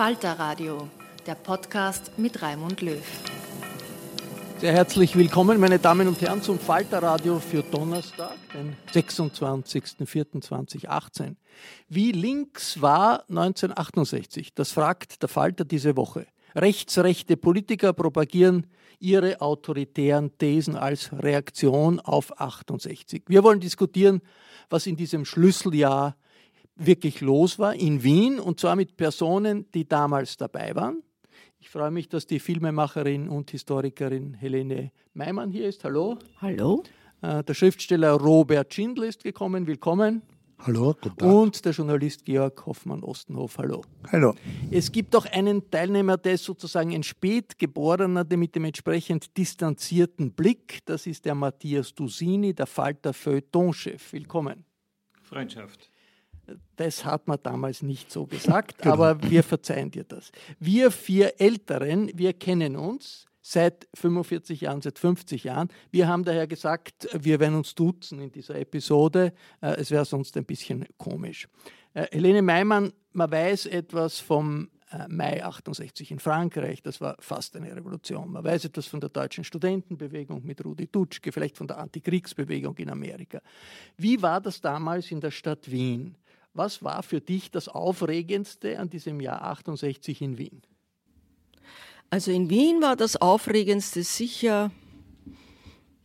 Falter Radio, der Podcast mit Raimund Löw. Sehr herzlich willkommen, meine Damen und Herren, zum Falter Radio für Donnerstag, den 26.04.2018. Wie links war 1968? Das fragt der Falter diese Woche. Rechtsrechte Politiker propagieren ihre autoritären Thesen als Reaktion auf 68. Wir wollen diskutieren, was in diesem Schlüsseljahr wirklich los war in Wien und zwar mit Personen, die damals dabei waren. Ich freue mich, dass die Filmemacherin und Historikerin Helene Meimann hier ist. Hallo. Hallo. Äh, der Schriftsteller Robert Schindler ist gekommen. Willkommen. Hallo, guten Tag. Und der Journalist Georg Hoffmann-Ostenhof. Hallo. Hallo. Es gibt auch einen Teilnehmer, der ist sozusagen ein Spätgeborener, der mit dem entsprechend distanzierten Blick. Das ist der Matthias Dusini, der Falter Feuilleton-Chef. Willkommen. Freundschaft. Das hat man damals nicht so gesagt, genau. aber wir verzeihen dir das. Wir vier Älteren, wir kennen uns seit 45 Jahren, seit 50 Jahren. Wir haben daher gesagt, wir werden uns duzen in dieser Episode. Äh, es wäre sonst ein bisschen komisch. Äh, Helene Meimann, man weiß etwas vom äh, Mai 68 in Frankreich, das war fast eine Revolution. Man weiß etwas von der deutschen Studentenbewegung mit Rudi Dutschke, vielleicht von der Antikriegsbewegung in Amerika. Wie war das damals in der Stadt Wien? Was war für dich das Aufregendste an diesem Jahr 68 in Wien? Also in Wien war das Aufregendste sicher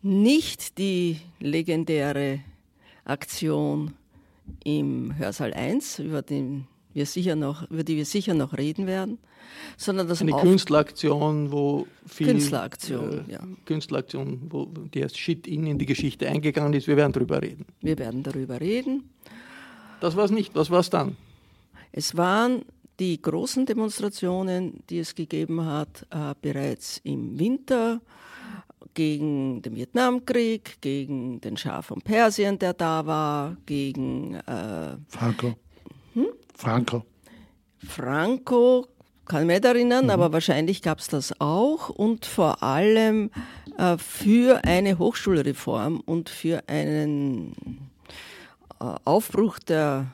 nicht die legendäre Aktion im Hörsaal 1, über, den wir sicher noch, über die wir sicher noch reden werden, sondern das eine Auf Künstleraktion, wo viel Künstleraktion, äh, ja. Künstleraktion, wo die als Shit-In in die Geschichte eingegangen ist. Wir werden darüber reden. Wir werden darüber reden. Das war es nicht. Was war es dann? Es waren die großen Demonstrationen, die es gegeben hat, äh, bereits im Winter gegen den Vietnamkrieg, gegen den Schah von Persien, der da war, gegen äh, Franco. Hm? Franco. Franco, kann ich mich nicht erinnern, mhm. aber wahrscheinlich gab es das auch und vor allem äh, für eine Hochschulreform und für einen Aufbruch der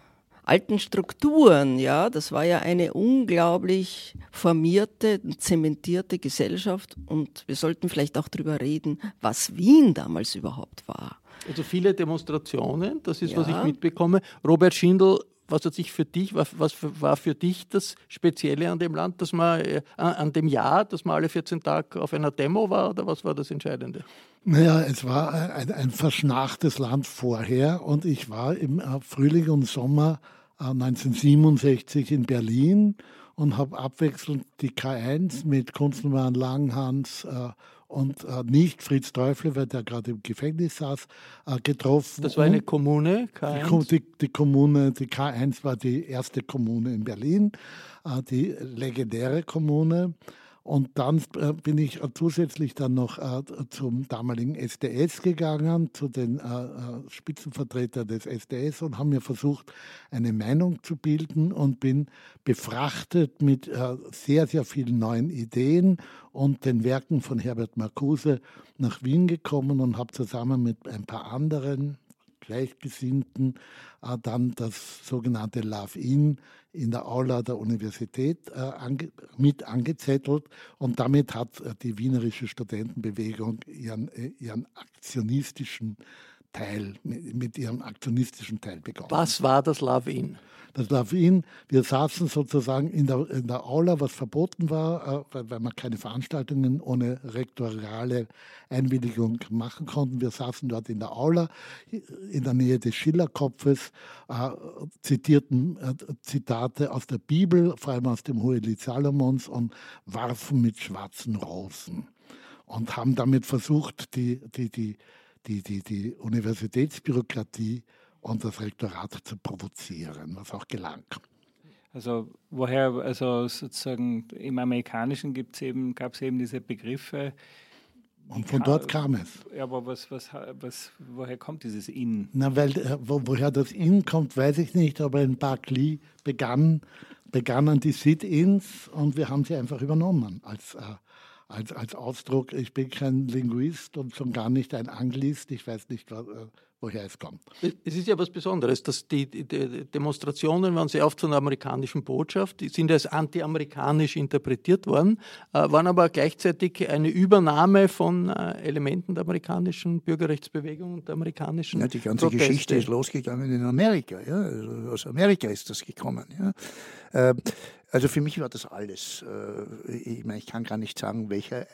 alten Strukturen, ja, das war ja eine unglaublich formierte, zementierte Gesellschaft und wir sollten vielleicht auch darüber reden, was Wien damals überhaupt war. Also viele Demonstrationen, das ist, ja. was ich mitbekomme. Robert Schindel was hat sich für dich, was, was war für dich das Spezielle an dem Land, dass man, äh, an dem Jahr, dass man alle 14 Tage auf einer Demo war oder was war das Entscheidende? Naja, es war ein, ein verschnachtes Land vorher und ich war im äh, Frühling und Sommer 1967 äh, in Berlin und habe abwechselnd die K1 mit Kunstmann Langhans äh, und äh, nicht Fritz Teufel, weil der gerade im Gefängnis saß, äh, getroffen. Das war eine Kommune, K1? Die, die, Kommune, die K1 war die erste Kommune in Berlin, äh, die legendäre Kommune. Und dann äh, bin ich zusätzlich dann noch äh, zum damaligen SDS gegangen, zu den äh, äh Spitzenvertretern des SDS und haben mir versucht, eine Meinung zu bilden und bin befrachtet mit äh, sehr, sehr vielen neuen Ideen und den Werken von Herbert Marcuse nach Wien gekommen und habe zusammen mit ein paar anderen Gleichgesinnten äh, dann das sogenannte Love In der Aula der Universität äh, mit angezettelt. Und damit hat äh, die wienerische Studentenbewegung ihren, ihren aktionistischen Teil, mit, ihrem aktionistischen Teil begonnen. Was war das Love In? Das Lawin, wir saßen sozusagen in der, in der Aula, was verboten war, äh, weil, weil man keine Veranstaltungen ohne rektoriale Einwilligung machen konnten. Wir saßen dort in der Aula in der Nähe des Schillerkopfes, äh, zitierten äh, Zitate aus der Bibel, vor allem aus dem Hohelied Salomons und warfen mit schwarzen Rosen und haben damit versucht, die, die, die, die, die, die Universitätsbürokratie und das Rektorat zu provozieren, was auch gelang. Also woher, also sozusagen im Amerikanischen gibt's eben, gab es eben diese Begriffe. Und von dort kam es. Ja, aber was, was, was, woher kommt dieses In? Na, weil, äh, wo, woher das In kommt, weiß ich nicht, aber in Berkeley begann, begannen die Sit-Ins und wir haben sie einfach übernommen als, äh, als, als Ausdruck. Ich bin kein Linguist und schon gar nicht ein Anglist. Ich weiß nicht, was, äh, woher es kommt. Es ist ja was Besonderes, dass die, die Demonstrationen waren sehr oft zu einer amerikanischen Botschaft, die sind als anti-amerikanisch interpretiert worden, äh, waren aber gleichzeitig eine Übernahme von äh, Elementen der amerikanischen Bürgerrechtsbewegung und der amerikanischen ja, Die ganze Proteste. Geschichte ist losgegangen in Amerika. Ja? Also aus Amerika ist das gekommen. Ja? Also für mich war das alles. Äh, ich, meine, ich kann gar nicht sagen, welcher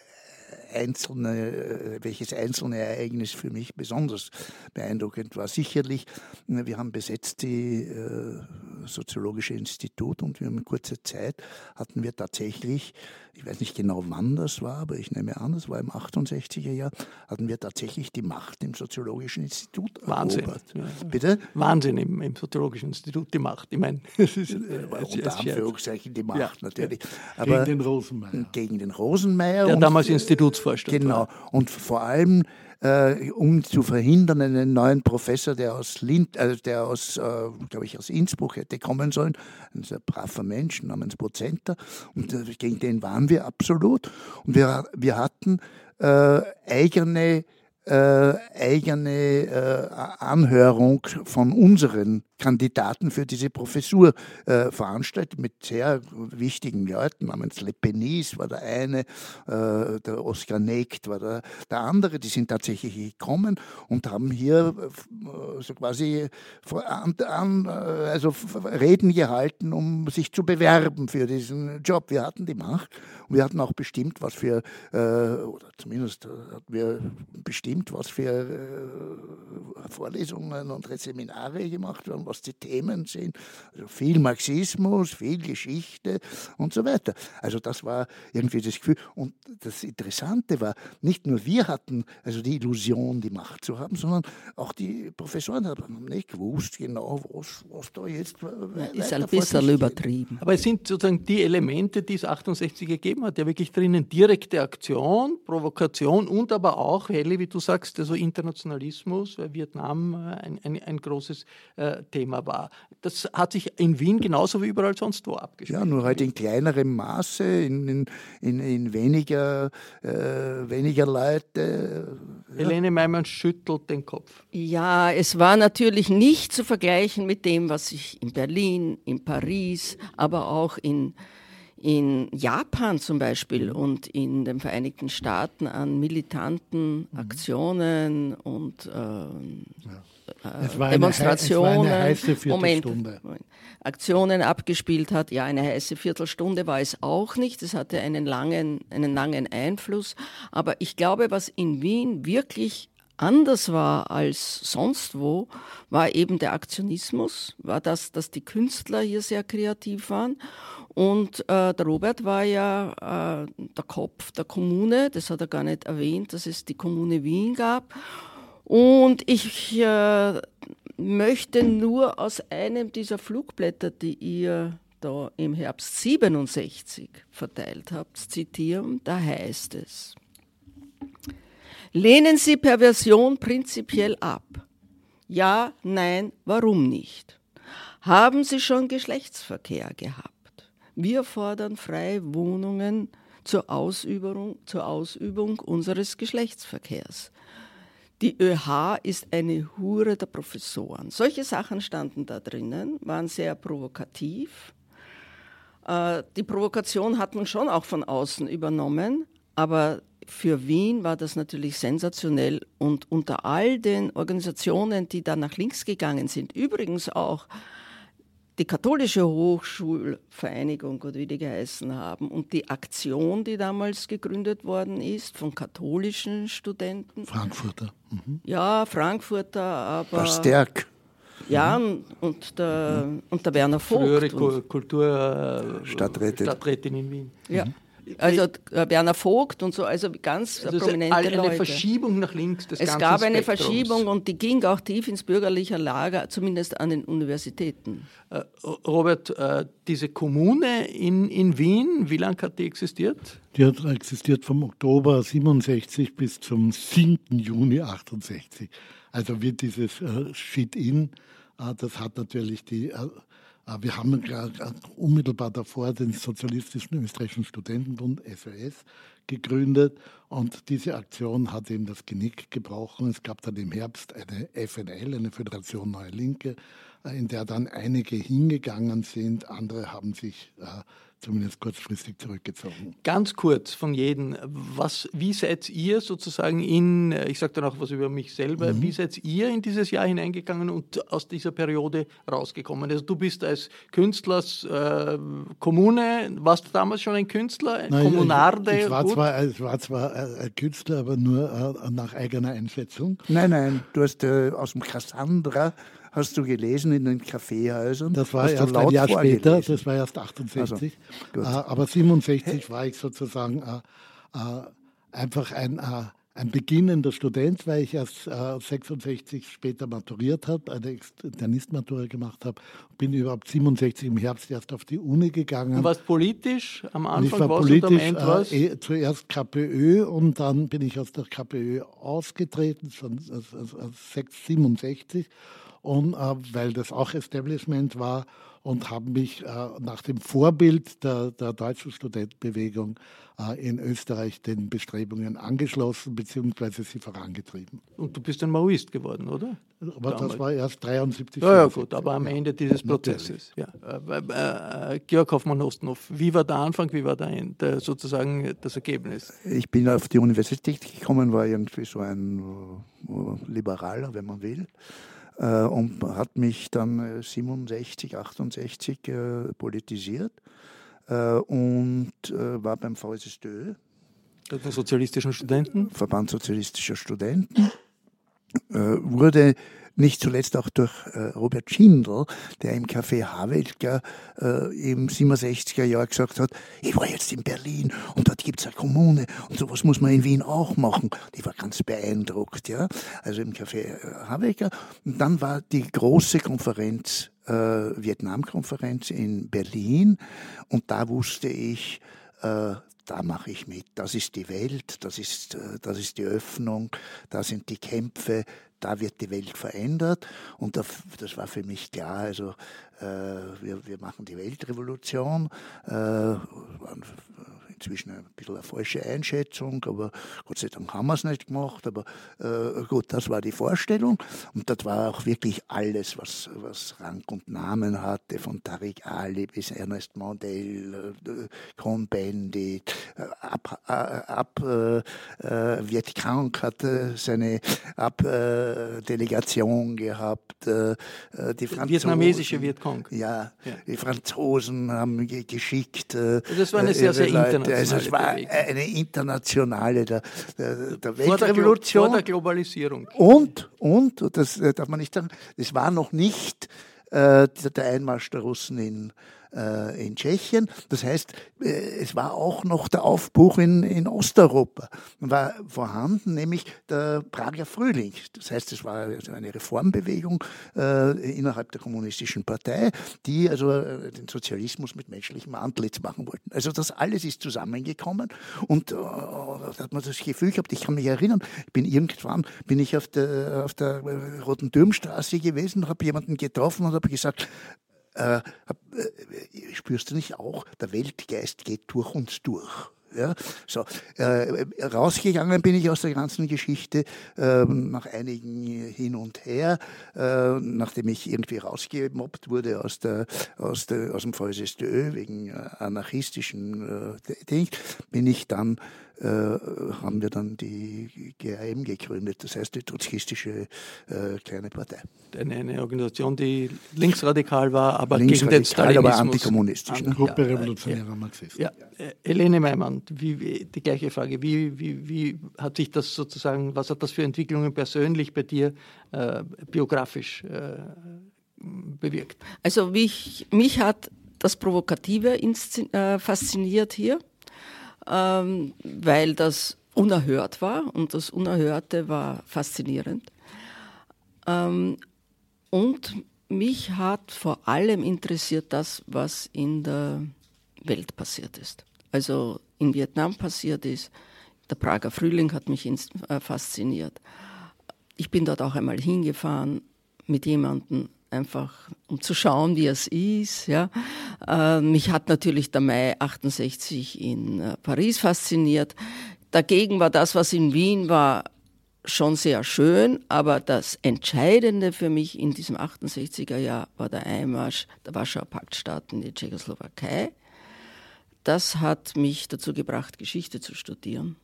einzelne, äh, welches einzelne Ereignis für mich besonders beeindruckend war. Sicherlich, äh, wir haben besetzt die Soziologische Institut und wir haben in kurzer Zeit hatten wir tatsächlich ich weiß nicht genau wann das war, aber ich nehme an, das war im 68er Jahr, hatten wir tatsächlich die Macht im Soziologischen Institut Wahnsinn. Ja. Bitte? Wahnsinn im, im, Soziologischen Institut, die Macht. Ich meine, es ist äh, unter Anführungszeichen die Macht ja. natürlich. Aber gegen den Rosenmeier. Gegen den Rosenmeier. Der damals Institutsvorstand Genau. War. Und vor allem äh, um zu verhindern, einen neuen Professor, der aus Lind, also der aus, äh, glaube ich, aus Innsbruck hätte kommen sollen, ein sehr braver Mensch namens Prozenter, und äh, gegen den waren wir absolut. Und wir, wir hatten äh, eigene äh, eigene äh, Anhörung von unseren Kandidaten für diese Professur äh, veranstaltet mit sehr wichtigen Leuten, namens Le Penis war der eine, äh, der Oskar Negt war der, der andere, die sind tatsächlich gekommen und haben hier äh, so quasi an, an, äh, also Reden gehalten, um sich zu bewerben für diesen Job. Wir hatten die Macht und wir hatten auch bestimmt, was für, äh, oder zumindest hatten wir bestimmt, was für Vorlesungen und Seminare gemacht werden was die Themen sind. Also viel Marxismus, viel Geschichte und so weiter. Also das war irgendwie das Gefühl. Und das Interessante war, nicht nur wir hatten also die Illusion, die Macht zu haben, sondern auch die Professoren haben nicht gewusst genau, was, was da jetzt ist ein bisschen übertrieben. Aber es sind sozusagen die Elemente, die es 68 gegeben hat, ja wirklich drinnen direkte Aktion, Provokation und aber auch, Helle, wie du sagst, also Internationalismus, weil Vietnam äh, ein, ein, ein großes äh, Thema war. Das hat sich in Wien genauso wie überall sonst wo abgespielt. Ja, nur halt in kleinerem Maße, in, in, in weniger, äh, weniger Leute. Ja. Helene Meimann schüttelt den Kopf. Ja, es war natürlich nicht zu vergleichen mit dem, was sich in Berlin, in Paris, aber auch in in Japan zum Beispiel und in den Vereinigten Staaten an militanten mhm. Aktionen und äh, ja. Äh, Demonstrationen, Moment, Moment, Aktionen abgespielt hat. Ja, eine heiße Viertelstunde war es auch nicht. Es hatte einen langen, einen langen Einfluss. Aber ich glaube, was in Wien wirklich anders war als sonst wo, war eben der Aktionismus, war das, dass die Künstler hier sehr kreativ waren. Und äh, der Robert war ja äh, der Kopf der Kommune, das hat er gar nicht erwähnt, dass es die Kommune Wien gab. Und ich äh, möchte nur aus einem dieser Flugblätter, die ihr da im Herbst 67 verteilt habt, zitieren, da heißt es, lehnen Sie Perversion prinzipiell ab? Ja, nein, warum nicht? Haben Sie schon Geschlechtsverkehr gehabt? Wir fordern freie Wohnungen zur zur Ausübung unseres Geschlechtsverkehrs. Die ÖH ist eine Hure der Professoren. Solche Sachen standen da drinnen, waren sehr provokativ. Äh, die Provokation hat man schon auch von außen übernommen, aber für Wien war das natürlich sensationell und unter all den Organisationen, die da nach links gegangen sind, übrigens auch die katholische Hochschulvereinigung oder wie die geheißen haben und die Aktion, die damals gegründet worden ist von katholischen Studenten. Frankfurter. Mhm. Ja, Frankfurter, aber. Verstärk. Ja, und der, und der Werner Vogt. Frühere Kulturstadträtin Stadträtin in Wien. Ja. Also äh, Werner Vogt und so, also ganz also prominente eine Leute. Verschiebung nach links des Es gab eine Spektrums. Verschiebung und die ging auch tief ins bürgerliche Lager, zumindest an den Universitäten. Äh, Robert, äh, diese Kommune in, in Wien, wie lange hat die existiert? Die hat existiert vom Oktober 67 bis zum 7. Juni 68. Also wird dieses Shit-In, das hat natürlich die wir haben unmittelbar davor den Sozialistischen Österreichischen Studentenbund, SOS, gegründet und diese Aktion hat ihm das Genick gebrochen. Es gab dann im Herbst eine FNL, eine Föderation Neue Linke, äh, in der dann einige hingegangen sind, andere haben sich äh, zumindest kurzfristig zurückgezogen. Ganz kurz von jedem, was, wie seid ihr sozusagen in, ich sage dann auch was über mich selber, mhm. wie seid ihr in dieses Jahr hineingegangen und aus dieser Periode rausgekommen? Also du bist als Künstler äh, Kommune, warst du damals schon ein Künstler, ein Nein, Kommunarde? Ich, ich, war zwar, ich war zwar ein Künstler, aber nur äh, nach eigener Einschätzung. Nein, nein, du hast äh, aus dem Cassandra hast du gelesen in den Kaffeehäusern? Das war erst ein Jahr später, das war erst 68. Also, aber 67 war ich sozusagen äh, äh, einfach ein, äh, ein beginnender Student, weil ich erst äh, 66 später maturiert habe, eine Internistmatura gemacht habe, bin überhaupt 67 im Herbst erst auf die Uni gegangen. Du warst politisch am Anfang? ich war politisch, äh, eh, zuerst KPÖ und dann bin ich aus der KPÖ ausgetreten, schon also, also 67 und, äh, weil das auch Establishment war und habe mich äh, nach dem Vorbild der, der deutschen Studentenbewegung äh, in Österreich den Bestrebungen angeschlossen bzw. sie vorangetrieben. Und du bist ein Maoist geworden, oder? Aber Damals. das war erst 73. Ja, ja gut, aber am Ende dieses Prozesses. Ja. Äh, äh, Georg Hoffmann-Ostenhoff, wie war der Anfang, wie war der, der, sozusagen das Ergebnis? Ich bin auf die Universität gekommen, war irgendwie so ein äh, Liberaler, wenn man will äh, und hat mich dann 67, äh, 68 äh, politisiert äh, und äh, war beim VSSDÖ. Den Sozialistischen Studenten? Verband Sozialistischer Studenten. Äh, wurde nicht zuletzt auch durch äh, Robert Schindel, der im Café Havelka äh, im 67er Jahr gesagt hat, ich war jetzt in Berlin und dort gibt es eine Kommune und sowas muss man in Wien auch machen. Ich war ganz beeindruckt, ja. Also im Café äh, Havelka. Und dann war die große Konferenz, äh, Vietnam-Konferenz in Berlin und da wusste ich, äh, da mache ich mit. Das ist die Welt, das ist, äh, das ist die Öffnung, da sind die Kämpfe, da wird die Welt verändert. Und das war für mich klar, also äh, wir, wir machen die Weltrevolution. Äh, inzwischen ein bisschen eine falsche Einschätzung, aber Gott sei Dank haben wir es nicht gemacht. Aber äh, gut, das war die Vorstellung. Und das war auch wirklich alles, was, was Rang und Namen hatte, von Tariq Ali bis Ernest Mandel, äh, Cohn-Bendit, äh, ab, äh, ab äh, äh Vietcong hatte seine Abdelegation gehabt. Die Franzosen, Vietnamesische Vietcong. Ja, ja, die Franzosen haben geschickt. das war eine sehr, sehr internationale also es war eine internationale der, der, der Weltrevolution. Vor der, Globalisierung. Und, und, das darf man nicht sagen, es war noch nicht äh, der Einmarsch der Russen in, äh, in Tschechien. Das heißt, äh, es war auch noch der Aufbruch in, in Osteuropa. War vorhanden, nämlich der Prager Frühling. Das heißt, es war also eine Reformbewegung äh, innerhalb der kommunistischen Partei, die also äh, den Sozialismus mit menschlichem Antlitz machen wollten. Also das alles ist zusammengekommen und äh, da hat man das Gefühl gehabt, ich kann mich erinnern, ich bin irgendwann, bin ich auf der, auf der Roten Türmstraße gewesen, habe jemanden getroffen und habe gesagt, äh, äh, spürst du nicht auch, der Weltgeist geht durch uns durch. Ja, so, äh, rausgegangen bin ich aus der ganzen Geschichte äh, nach einigen hin und her, äh, nachdem ich irgendwie rausgemobbt wurde aus, der, aus, der, aus dem VSSDÖ wegen äh, anarchistischen äh, Ding, bin ich dann haben wir dann die GAM gegründet, das heißt die trotzkistische äh, kleine Partei. Eine, eine, Organisation, die linksradikal war, aber linksradikal, gegen den Stalinismus. aber antikommunistisch. Ne? Gruppe ja, revolutionärer ja, Marxisten. Ja. Äh, Helene Meimann, wie, wie, die gleiche Frage. Wie, wie, wie hat sich das sozusagen, was hat das für Entwicklungen persönlich bei dir äh, biografisch äh, bewirkt? Also mich, mich hat das Provokative äh, fasziniert hier ähm, weil das unerhört war und das Unerhörte war faszinierend. Ähm, und mich hat vor allem interessiert das, was in der Welt passiert ist. Also in Vietnam passiert ist. Der Prager Frühling hat mich äh, fasziniert. Ich bin dort auch einmal hingefahren mit jemandem, einfach um zu schauen, wie es ist. Ja. Äh, mich hat natürlich der Mai 68 in äh, Paris fasziniert. Dagegen war das, was in Wien war, schon sehr schön, aber das Entscheidende für mich in diesem 68er Jahr war der Einmarsch der Warschauer Paktstaaten in die Tschechoslowakei. Das hat mich dazu gebracht, Geschichte zu studieren.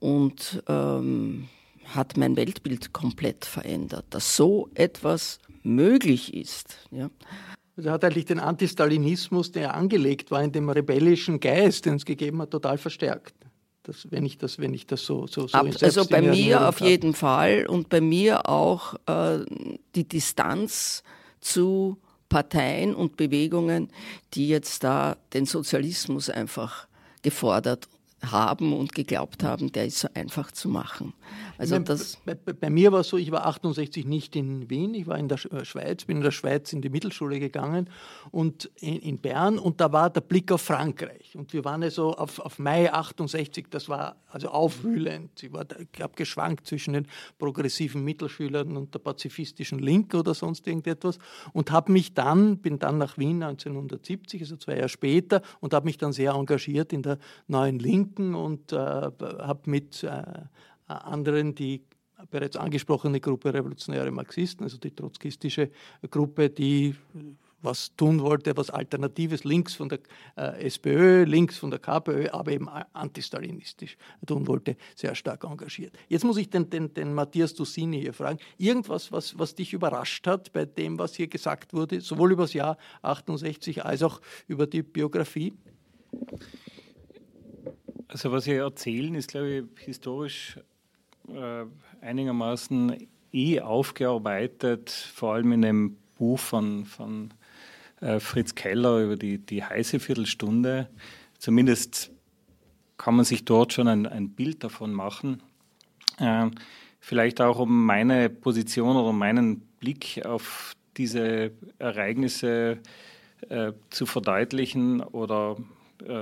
Und ähm, hat mein Weltbild komplett verändert, dass so etwas möglich ist. Ja. Also hat eigentlich den Antistalinismus, der angelegt war in dem rebellischen Geist, den es gegeben hat, total verstärkt. Das, wenn ich das, wenn ich das so, so, so Also bei mir auf jeden Fall und bei mir auch äh, die Distanz zu Parteien und Bewegungen, die jetzt da den Sozialismus einfach gefordert haben und geglaubt haben, der ist so einfach zu machen. Also das bei, bei, bei, mir war es so, ich war 68 nicht in Wien, ich war in der äh, Schweiz, bin in der Schweiz in die Mittelschule gegangen und in, in Bern und da war der Blick auf Frankreich. Und wir waren also auf, auf Mai 68, das war also aufwühlend. Ich, ich habe geschwankt zwischen den progressiven Mittelschülern und der pazifistischen Linke oder sonst irgendetwas und habe mich dann, bin dann nach Wien 1970, also zwei Jahre später, und habe mich dann sehr engagiert in der neuen Linken und äh, habe mit äh, anderen die bereits angesprochene Gruppe Revolutionäre Marxisten, also die trotzkistische Gruppe, die was tun wollte, was Alternatives links von der äh, SPÖ, links von der KPÖ, aber eben antistalinistisch tun wollte, sehr stark engagiert. Jetzt muss ich den, den, den Matthias Dussini hier fragen, irgendwas, was, was dich überrascht hat bei dem, was hier gesagt wurde, sowohl über das Jahr 68 als auch über die Biografie? Also was Sie erzählen, ist, glaube ich, historisch äh, einigermaßen eh aufgearbeitet, vor allem in dem Buch von, von äh, Fritz Keller über die, die heiße Viertelstunde. Zumindest kann man sich dort schon ein, ein Bild davon machen. Äh, vielleicht auch um meine Position oder meinen Blick auf diese Ereignisse äh, zu verdeutlichen oder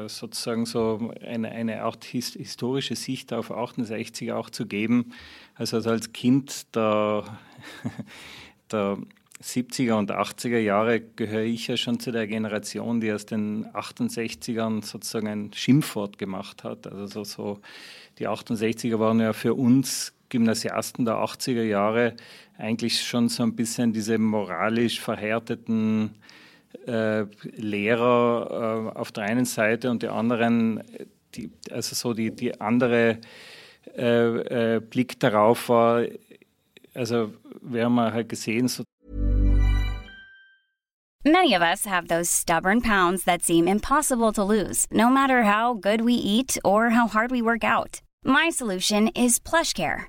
sozusagen so eine, eine Art his historische Sicht auf 68 auch zu geben. Also als Kind der, der 70er und 80er Jahre gehöre ich ja schon zu der Generation, die aus den 68ern sozusagen ein Schimpfwort gemacht hat. Also so, so die 68er waren ja für uns Gymnasiasten der 80er Jahre eigentlich schon so ein bisschen diese moralisch verhärteten äh, Lehrer äh, auf der einen Seite und die anderen, die, also so die, die andere äh, äh Blick darauf war, also wir haben halt gesehen, so Many of us have those stubborn pounds that seem impossible to lose, no matter how good we eat or how hard we work out. My solution is PlushCare.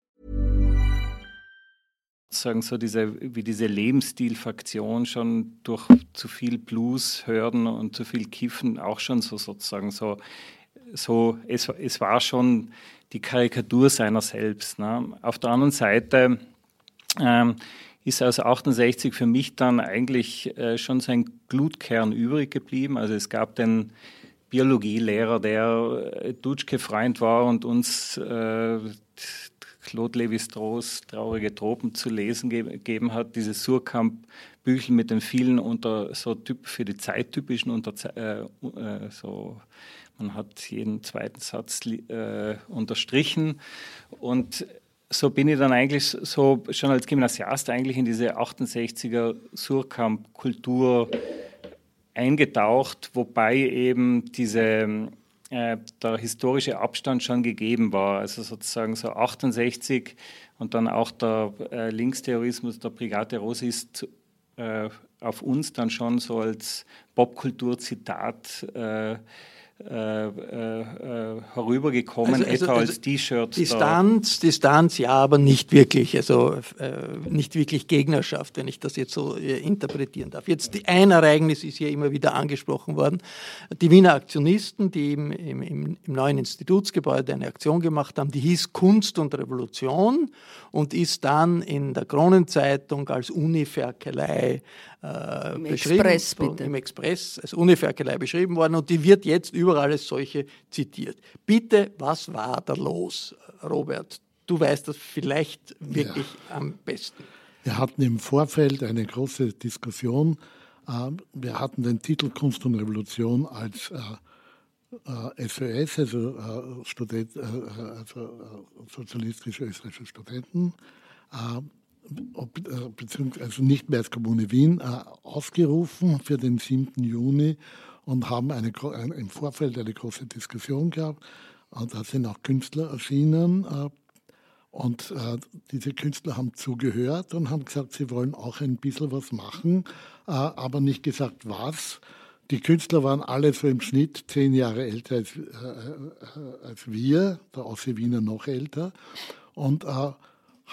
Sagen so diese, wie diese Lebensstilfraktion schon durch zu viel Blues hören und zu viel Kiffen auch schon so sozusagen so, so es, es war schon die Karikatur seiner selbst. Ne? Auf der anderen Seite ähm, ist aus 68 für mich dann eigentlich äh, schon sein Glutkern übrig geblieben. Also es gab den Biologielehrer, der äh, Dutschke-Freund war und uns äh, Claude Lévi-Strauss traurige Tropen zu lesen gegeben hat, dieses Surkamp-Büchel mit den vielen unter so typ für die Zeit typischen unter äh, äh, so man hat jeden zweiten Satz äh, unterstrichen. Und so bin ich dann eigentlich so schon als Gymnasiast eigentlich in diese 68er Surkamp-Kultur eingetaucht, wobei eben diese äh, der historische Abstand schon gegeben war. Also sozusagen so 68 und dann auch der äh, Linkstheorismus der Brigade Rose ist äh, auf uns dann schon so als Popkultur-Zitat äh, äh, äh, herübergekommen, also, also, etwa als also T-Shirt. Distanz, Distanz, ja, aber nicht wirklich, also äh, nicht wirklich Gegnerschaft, wenn ich das jetzt so äh, interpretieren darf. Jetzt die, ein Ereignis ist hier immer wieder angesprochen worden. Die Wiener Aktionisten, die im, im, im, im neuen Institutsgebäude eine Aktion gemacht haben, die hieß Kunst und Revolution und ist dann in der Kronenzeitung als Uniferkelei äh, Im Express, bitte. im Express als Uniferkelei beschrieben worden und die wird jetzt überall als solche zitiert. Bitte, was war da los, Robert? Du weißt das vielleicht wirklich ja. am besten. Wir hatten im Vorfeld eine große Diskussion. Ähm, wir hatten den Titel Kunst und Revolution als SOS, äh, also, äh, Student, also sozialistische österreichische Studenten, äh, beziehungsweise also nicht mehr als Kommune Wien, äh, ausgerufen für den 7. Juni und haben eine, im Vorfeld eine große Diskussion gehabt. Und da sind auch Künstler erschienen. Äh, und diese Künstler haben zugehört und haben gesagt, sie wollen auch ein bisschen was machen, aber nicht gesagt, was. Die Künstler waren alle so im Schnitt zehn Jahre älter als, als wir, der Ossi Wiener noch älter. Und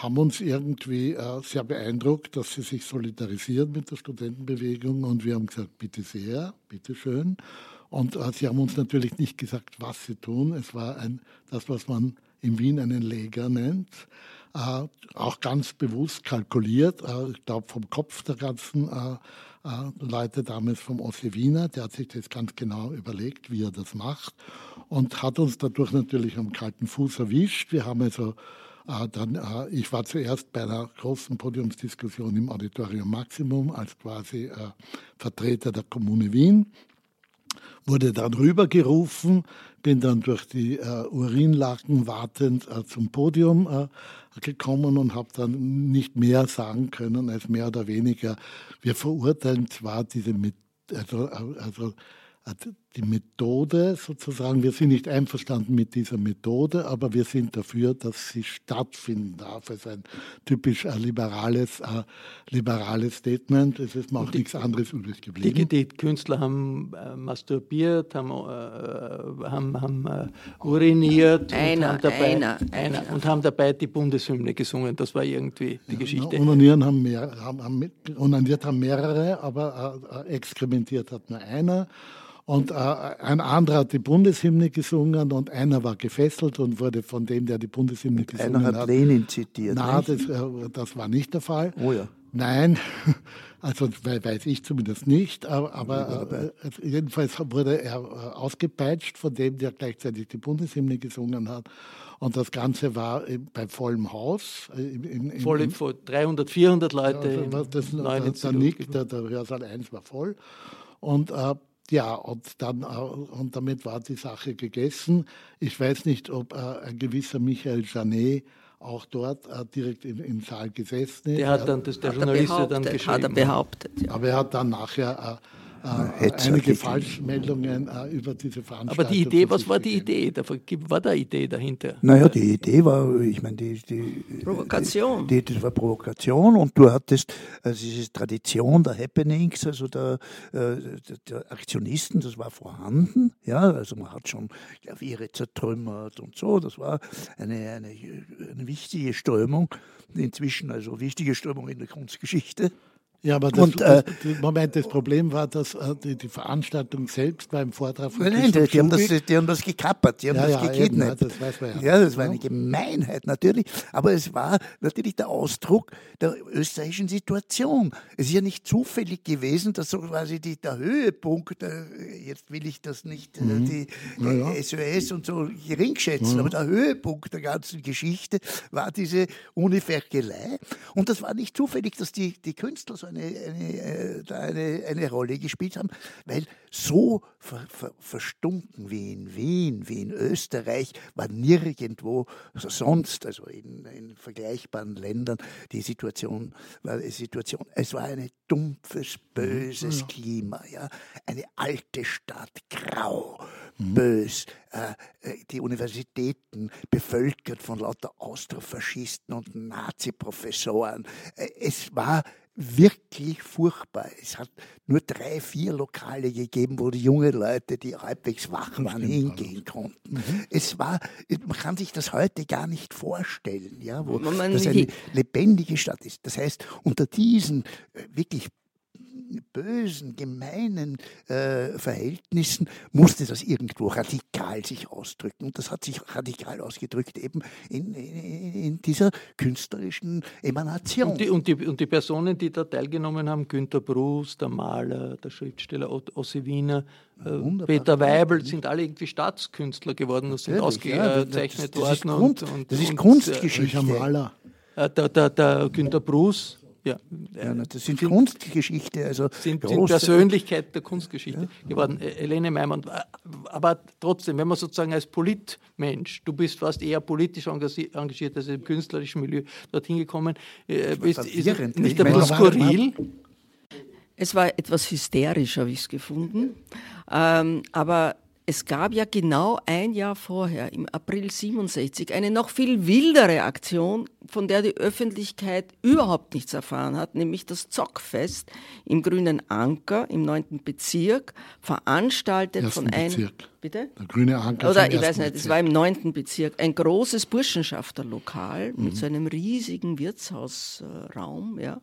haben uns irgendwie äh, sehr beeindruckt, dass sie sich solidarisieren mit der Studentenbewegung und wir haben gesagt, bitte sehr, bitte schön. Und äh, sie haben uns natürlich nicht gesagt, was sie tun. Es war ein, das, was man in Wien einen Leger nennt, äh, auch ganz bewusst kalkuliert. Äh, ich glaube, vom Kopf der ganzen äh, äh, Leute damals vom Ossi Wiener, der hat sich das ganz genau überlegt, wie er das macht und hat uns dadurch natürlich am kalten Fuß erwischt. Wir haben also dann, äh, ich war zuerst bei einer großen Podiumsdiskussion im Auditorium Maximum als quasi äh, Vertreter der Kommune Wien. Wurde dann rübergerufen, bin dann durch die äh, Urinlaken wartend äh, zum Podium äh, gekommen und habe dann nicht mehr sagen können als mehr oder weniger, wir verurteilen zwar diese, also, also die Methode sozusagen, wir sind nicht einverstanden mit dieser Methode, aber wir sind dafür, dass sie stattfinden darf. Es ist ein typisch äh, liberales, äh, liberales Statement. Es ist mir auch die, nichts anderes übrig geblieben. Die, die Künstler haben äh, masturbiert, haben, äh, haben, haben äh, uriniert einer, und, haben dabei, einer, einer, und haben dabei die Bundeshymne gesungen. Das war irgendwie die ja, Geschichte. Na, onanieren haben, mehr, haben, haben, onaniert haben mehrere, aber äh, exkrementiert hat nur einer. Und äh, ein anderer hat die Bundeshymne gesungen und einer war gefesselt und wurde von dem, der die Bundeshymne und gesungen hat. Einer hat Lenin zitiert. Nein, das, äh, das, war nicht der Fall. Oh ja. Nein, also weiß ich zumindest nicht, aber, aber äh, jedenfalls wurde er äh, ausgepeitscht von dem, der gleichzeitig die Bundeshymne gesungen hat. Und das Ganze war bei vollem Haus. Äh, in, in, Voll, 300, 400 Leute. Ja, das, das, das, der, Nick, der, der Hörsaal 1 war voll. Und äh, ja, und, dann, äh, und damit war die Sache gegessen. Ich weiß nicht, ob äh, ein gewisser Michael Janet auch dort äh, direkt im, im, Saal gesessen ist. Der hat dann, das, der Journalist dann geschrieben. Hat er behauptet. Ja. Aber er hat dann nachher äh, einige Falschmeldungen äh, über diese Veranstaltung. Aber die Idee, was war die Idee? Da war da Idee dahinter? Naja, die Idee war, ich meine, die, die Provokation. Die, die, das war Provokation und du hattest also diese Tradition der Happenings, also der, äh, der Aktionisten, das war vorhanden. Ja, also man hat schon Klaviere zertrümmert und so. Das war eine, eine, eine wichtige Strömung, inzwischen also wichtige Strömung in der Kunstgeschichte. Ja, aber das, und, äh, das, Moment, das Problem war, dass äh, die, die, Veranstaltung selbst beim Vortrag von Nein, die, die, haben das, die haben das gekappert, die haben ja, das ja, gekidnappt. Eben, das ja. ja, das war eine Gemeinheit natürlich, aber es war natürlich der Ausdruck der österreichischen Situation. Es ist ja nicht zufällig gewesen, dass so quasi die, der Höhepunkt, äh, jetzt will ich das nicht äh, mhm. die ja, SOS und so gering schätzen, mhm. aber der Höhepunkt der ganzen Geschichte war diese Uniferkelei und das war nicht zufällig, dass die, die Künstler so eine, eine, äh, eine, eine Rolle gespielt haben, weil so ver, ver, verstunken wie in Wien, wie in Österreich, war nirgendwo sonst, also in, in vergleichbaren Ländern, die Situation war die Situation. Es war ein dumpfes, böses mhm. Klima, ja, eine alte Stadt, grau, mhm. bös, äh, äh, die Universitäten bevölkert von lauter Austrofaschisten und Nazi-Professoren. Äh, es war wirklich furchtbar. Es hat nur drei, vier Lokale gegeben, wo die jungen Leute, die halbwegs wach waren, hingehen konnten. Mhm. Es war, man kann sich das heute gar nicht vorstellen, ja, wo das eine lebendige Stadt ist. Das heißt, unter diesen äh, wirklich bösen, gemeinen äh, Verhältnissen musste das irgendwo radikal sich ausdrücken. Und das hat sich radikal ausgedrückt eben in, in, in dieser künstlerischen Emanation. Und die, und, die, und die Personen, die da teilgenommen haben, Günter Bruce, der Maler, der Schriftsteller Ossi Wiener, äh, Peter Weibel, sind alle irgendwie Staatskünstler geworden und sind ausgezeichnet ja, das, das, das worden. Ist Grund, und, das ist und, Kunstgeschichte. Maler. Äh, der, der, der Günter Bruce ja, ja das sind Kunstgeschichte, also sind, sind Persönlichkeit der Kunstgeschichte ja. geworden. Helene Meimann, äh, aber trotzdem, wenn man sozusagen als Politmensch, du bist fast eher politisch engagiert als im künstlerischen Milieu dorthin gekommen, äh, bist, ist nicht ein bisschen skurril? Es war etwas hysterisch, habe ich es gefunden. Ähm, aber es gab ja genau ein Jahr vorher, im April 67, eine noch viel wildere Aktion, von der die Öffentlichkeit überhaupt nichts erfahren hat, nämlich das Zockfest im Grünen Anker im 9. Bezirk, veranstaltet ersten von einem. Bezirk. Bitte? Der Grüne Anker. Oder ich weiß nicht, es war im 9. Bezirk, ein großes Burschenschafterlokal mhm. mit so einem riesigen Wirtshausraum, ja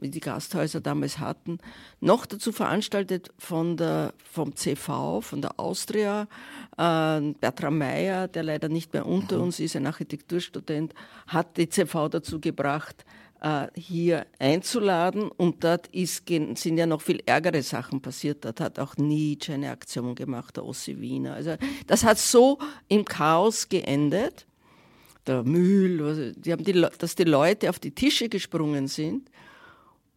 wie die Gasthäuser damals hatten, noch dazu veranstaltet von der, vom CV, von der Austria. Äh, Bertram Meyer, der leider nicht mehr unter mhm. uns ist, ein Architekturstudent, hat die CV dazu gebracht, äh, hier einzuladen. Und dort ist, sind ja noch viel ärgere Sachen passiert. Dort hat auch Nietzsche eine Aktion gemacht, der Ossi Wiener. Also das hat so im Chaos geendet. Der Mühl, die haben die, dass die Leute auf die Tische gesprungen sind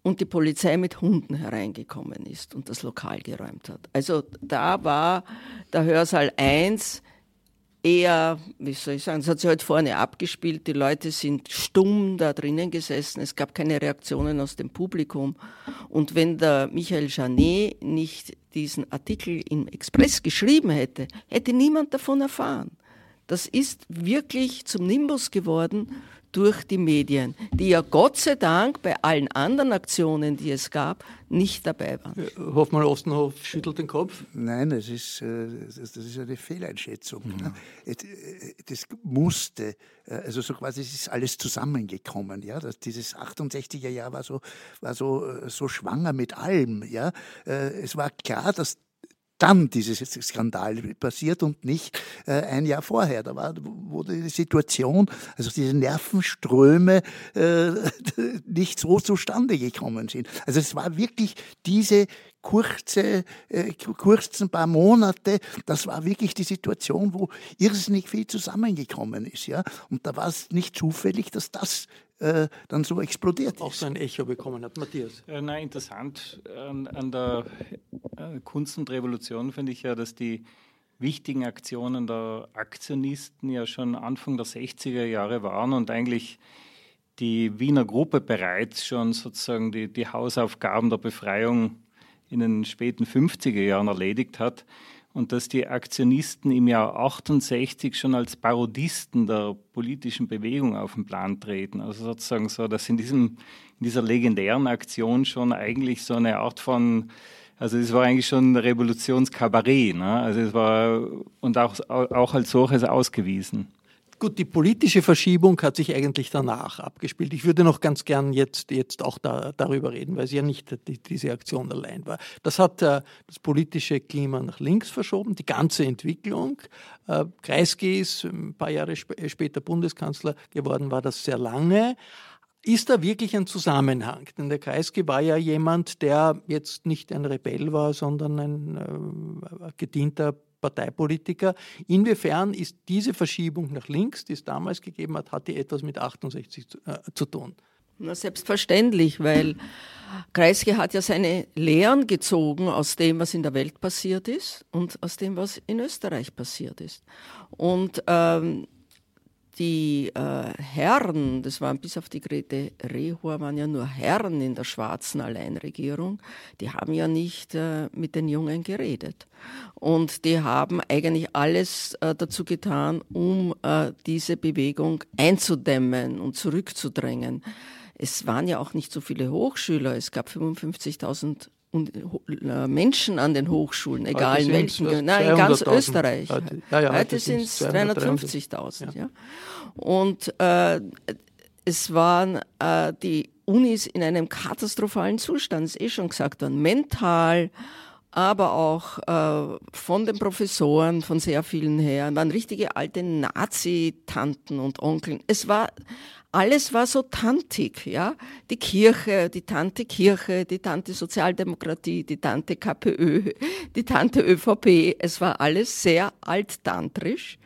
und die Polizei mit Hunden hereingekommen ist und das Lokal geräumt hat. Also da war der Hörsaal 1 eher, wie soll ich sagen, es hat sich halt vorne abgespielt, die Leute sind stumm da drinnen gesessen, es gab keine Reaktionen aus dem Publikum. Und wenn der Michael Janet nicht diesen Artikel im Express geschrieben hätte, hätte niemand davon erfahren. Das ist wirklich zum Nimbus geworden durch die Medien, die ja Gott sei Dank bei allen anderen Aktionen, die es gab, nicht dabei waren. Hoffmann Ostenhof schüttelt den Kopf. Nein, das ist, äh, das ist eine Fehleinschätzung. Mhm. Äh, das musste, äh, also so quasi, es ist alles zusammengekommen. Ja? Das, dieses 68er Jahr war so, war so, so schwanger mit allem. Ja? Es war klar, dass dann dieses Skandal passiert und nicht äh, ein Jahr vorher. Da war, wo die Situation, also diese Nervenströme äh, nicht so zustande gekommen sind. Also es war wirklich diese kurze, äh, kurzen paar Monate, das war wirklich die Situation, wo irrsinnig viel zusammengekommen ist. Ja? Und da war es nicht zufällig, dass das äh, dann so explodiert Auch so ein Echo bekommen hat. Matthias? Äh, nein, interessant an, an der äh, Kunst und Revolution finde ich ja, dass die wichtigen Aktionen der Aktionisten ja schon Anfang der 60er Jahre waren und eigentlich die Wiener Gruppe bereits schon sozusagen die, die Hausaufgaben der Befreiung in den späten 50er Jahren erledigt hat und dass die Aktionisten im Jahr 68 schon als Parodisten der politischen Bewegung auf den Plan treten. Also sozusagen so, dass in, diesem, in dieser legendären Aktion schon eigentlich so eine Art von also es war eigentlich schon Revolutionskabarett, ne? also es war und auch, auch als solches ausgewiesen. Gut, die politische Verschiebung hat sich eigentlich danach abgespielt. Ich würde noch ganz gern jetzt, jetzt auch da, darüber reden, weil es ja nicht die, diese Aktion allein war. Das hat äh, das politische Klima nach links verschoben, die ganze Entwicklung. Äh, Kreisky ist ein paar Jahre sp später Bundeskanzler geworden, war das sehr lange. Ist da wirklich ein Zusammenhang? Denn der Kreisky war ja jemand, der jetzt nicht ein Rebell war, sondern ein äh, gedienter Parteipolitiker. Inwiefern ist diese Verschiebung nach links, die es damals gegeben hat, hat die etwas mit 68 zu, äh, zu tun? Na, selbstverständlich, weil Kreisky hat ja seine Lehren gezogen aus dem, was in der Welt passiert ist und aus dem, was in Österreich passiert ist. Und ähm, die äh, Herren, das waren bis auf die Grete Rehor, waren ja nur Herren in der schwarzen Alleinregierung, die haben ja nicht äh, mit den Jungen geredet. Und die haben eigentlich alles äh, dazu getan, um äh, diese Bewegung einzudämmen und zurückzudrängen. Es waren ja auch nicht so viele Hochschüler, es gab 55.000 und äh, Menschen an den Hochschulen, egal in welchen, nein, in ganz Österreich. Heute, ja, ja, heute, heute sind es 350.000. Ja. ja. Und äh, es waren äh, die Unis in einem katastrophalen Zustand, ist eh schon gesagt worden, mental, aber auch äh, von den Professoren, von sehr vielen her, waren richtige alte Nazi-Tanten und Onkeln. Es war alles war so tantig, ja. Die Kirche, die Tante Kirche, die Tante Sozialdemokratie, die Tante KPÖ, die Tante ÖVP. Es war alles sehr alttantrisch.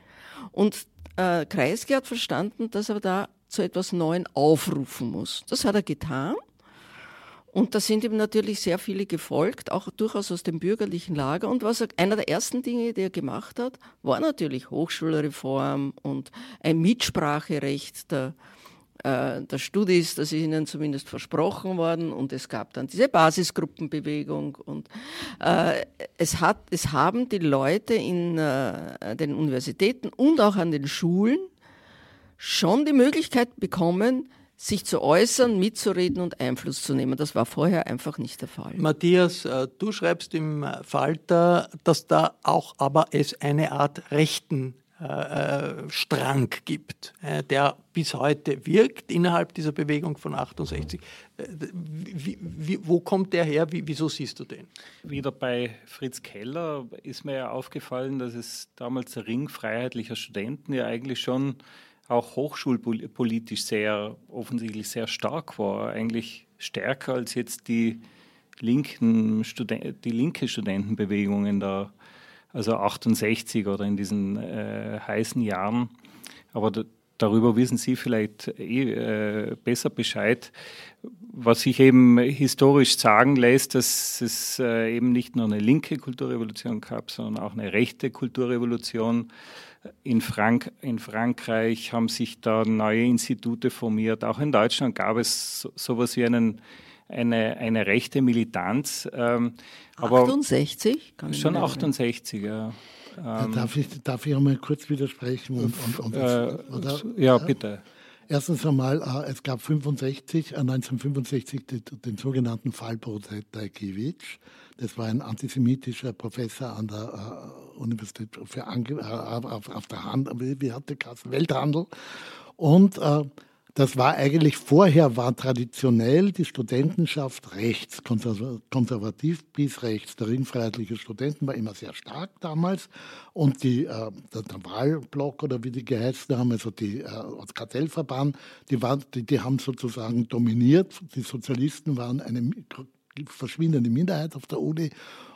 Und äh, Kreisky hat verstanden, dass er da zu etwas Neuem aufrufen muss. Das hat er getan. Und da sind ihm natürlich sehr viele gefolgt, auch durchaus aus dem bürgerlichen Lager. Und was er, einer der ersten Dinge, die er gemacht hat, war natürlich Hochschulreform und ein Mitspracherecht der äh, der Studis, das ist ihnen zumindest versprochen worden und es gab dann diese Basisgruppenbewegung und äh, es, hat, es haben die Leute in äh, den Universitäten und auch an den Schulen schon die Möglichkeit bekommen, sich zu äußern, mitzureden und Einfluss zu nehmen. Das war vorher einfach nicht der Fall. Matthias, äh, du schreibst im Falter, dass da auch aber es eine Art rechten äh, Strang gibt, äh, der bis heute wirkt innerhalb dieser Bewegung von 68. Äh, wie, wie, wo kommt der her? Wie, wieso siehst du den? Wieder bei Fritz Keller ist mir ja aufgefallen, dass es damals der Ring freiheitlicher Studenten ja eigentlich schon auch hochschulpolitisch sehr offensichtlich sehr stark war, eigentlich stärker als jetzt die linken Studen die linke Studentenbewegung in der also 68 oder in diesen äh, heißen Jahren. Aber da, darüber wissen Sie vielleicht eh, äh, besser Bescheid. Was sich eben historisch sagen lässt, dass es äh, eben nicht nur eine linke Kulturrevolution gab, sondern auch eine rechte Kulturrevolution. In, Frank in Frankreich haben sich da neue Institute formiert. Auch in Deutschland gab es so, sowas wie einen eine, eine rechte Militanz. Ähm, aber 68? schon 68, ja. Ähm, darf, ich, darf ich einmal kurz widersprechen? Und, und, und, äh, ja, bitte. Erstens einmal, äh, es gab 65, äh, 1965 den, den sogenannten Fall Protajkiewicz. Das war ein antisemitischer Professor an der äh, Universität für Ange äh, auf, auf, der Hand, wie, wie hat der Kassen? Welthandel. Und äh, das war eigentlich vorher, war traditionell die Studentenschaft rechts, konservativ bis rechts. Der ringfreiheitliche Studenten war immer sehr stark damals und die, äh, der, der, Wahlblock oder wie die geheißen haben, also die äh, Kartellverband, die, war, die, die haben sozusagen dominiert. Die Sozialisten waren eine verschwindende Minderheit auf der Uni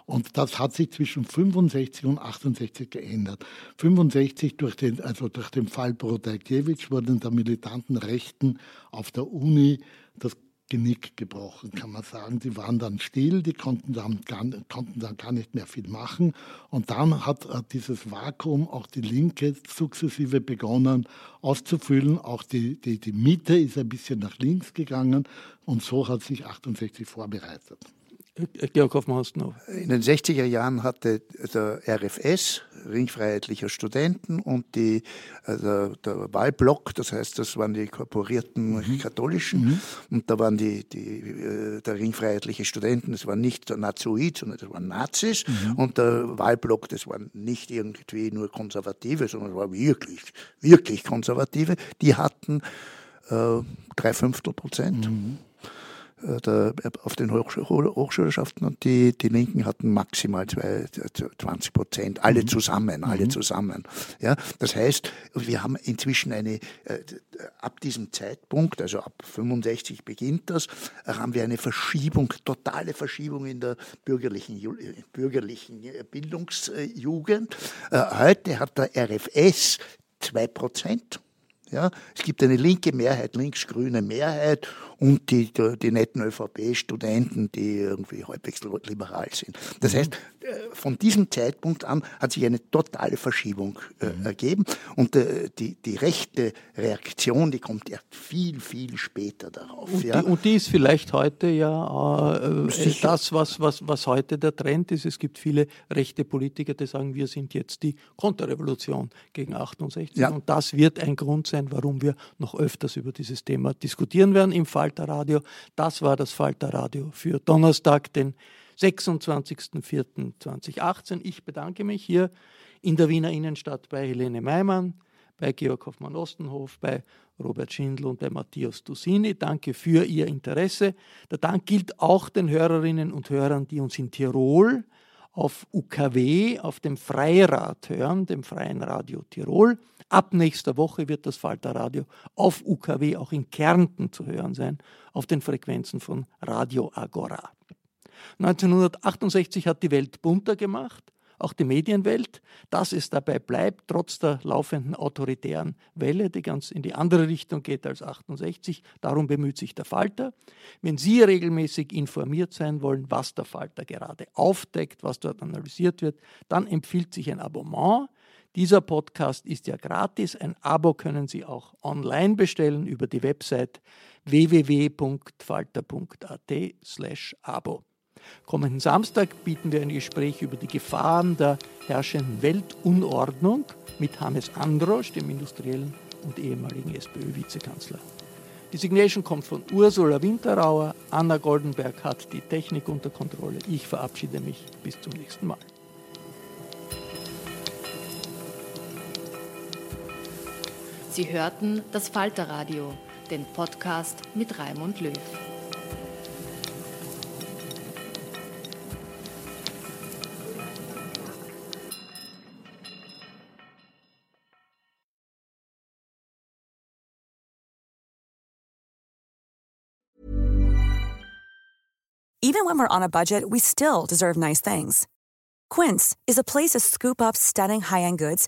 und das hat sich zwischen 65 und 68 geändert. 65 durch den, also durch den Fall Protajkiewicz wurden der militanten Rechten auf der Uni das Genick gebrochen, kann man sagen. Die waren dann still, die konnten dann gar, konnten dann gar nicht mehr viel machen. Und dann hat äh, dieses Vakuum auch die Linke sukzessive begonnen auszufüllen. Auch die, die, die Mitte ist ein bisschen nach links gegangen und so hat sich 68 vorbereitet. Georg Hoffmann-Ostenhof. In den 60er Jahren hatte der RFS, Ringfreiheitlicher Studenten, und die, also der Wahlblock, das heißt, das waren die korporierten mhm. Katholischen, mhm. und da waren die, die, äh, der Ringfreiheitliche Studenten, das waren nicht der Nazoid, sondern das waren Nazis, mhm. und der Wahlblock, das waren nicht irgendwie nur Konservative, sondern das waren wirklich, wirklich Konservative, die hatten äh, drei Fünftel Prozent. Äh, der, auf den Hochschulschaften und die, die Linken hatten maximal zwei, 20 Prozent, alle mhm. zusammen, alle mhm. zusammen. Ja, das heißt, wir haben inzwischen eine, äh, ab diesem Zeitpunkt, also ab 65 beginnt das, haben wir eine Verschiebung, totale Verschiebung in der bürgerlichen, bürgerlichen Bildungsjugend. Äh, heute hat der RFS zwei Prozent. Ja, es gibt eine linke Mehrheit, links-grüne Mehrheit und die, die netten ÖVP-Studenten, die irgendwie halbwegs liberal sind. Das mhm. heißt, äh, von diesem Zeitpunkt an hat sich eine totale Verschiebung äh, mhm. ergeben und äh, die, die rechte Reaktion, die kommt ja viel, viel später darauf. Und, ja. die, und die ist vielleicht heute ja äh, das, was, was, was heute der Trend ist. Es gibt viele rechte Politiker, die sagen, wir sind jetzt die Konterrevolution gegen 68 ja. und das wird ein Grund sein, warum wir noch öfters über dieses Thema diskutieren werden im Falterradio. Das war das Falterradio für Donnerstag, den 26.04.2018. Ich bedanke mich hier in der Wiener Innenstadt bei Helene Meimann, bei Georg Hoffmann-Ostenhof, bei Robert Schindl und bei Matthias Dusini. Danke für Ihr Interesse. Der Dank gilt auch den Hörerinnen und Hörern, die uns in Tirol auf UKW, auf dem Freirad hören, dem Freien Radio Tirol. Ab nächster Woche wird das Falterradio auf UKW auch in Kärnten zu hören sein, auf den Frequenzen von Radio Agora. 1968 hat die Welt bunter gemacht auch die Medienwelt, dass es dabei bleibt, trotz der laufenden autoritären Welle, die ganz in die andere Richtung geht als 68. Darum bemüht sich der Falter. Wenn Sie regelmäßig informiert sein wollen, was der Falter gerade aufdeckt, was dort analysiert wird, dann empfiehlt sich ein Abonnement. Dieser Podcast ist ja gratis. Ein Abo können Sie auch online bestellen über die Website www.falter.at/abo. Kommenden Samstag bieten wir ein Gespräch über die Gefahren der herrschenden Weltunordnung mit Hannes Androsch, dem industriellen und ehemaligen SPÖ-Vizekanzler. Die Signation kommt von Ursula Winterauer. Anna Goldenberg hat die Technik unter Kontrolle. Ich verabschiede mich. Bis zum nächsten Mal. Sie hörten das Falterradio, den Podcast mit Raimund Löw. Even when we're on a budget, we still deserve nice things. Quince is a place to scoop up stunning high-end goods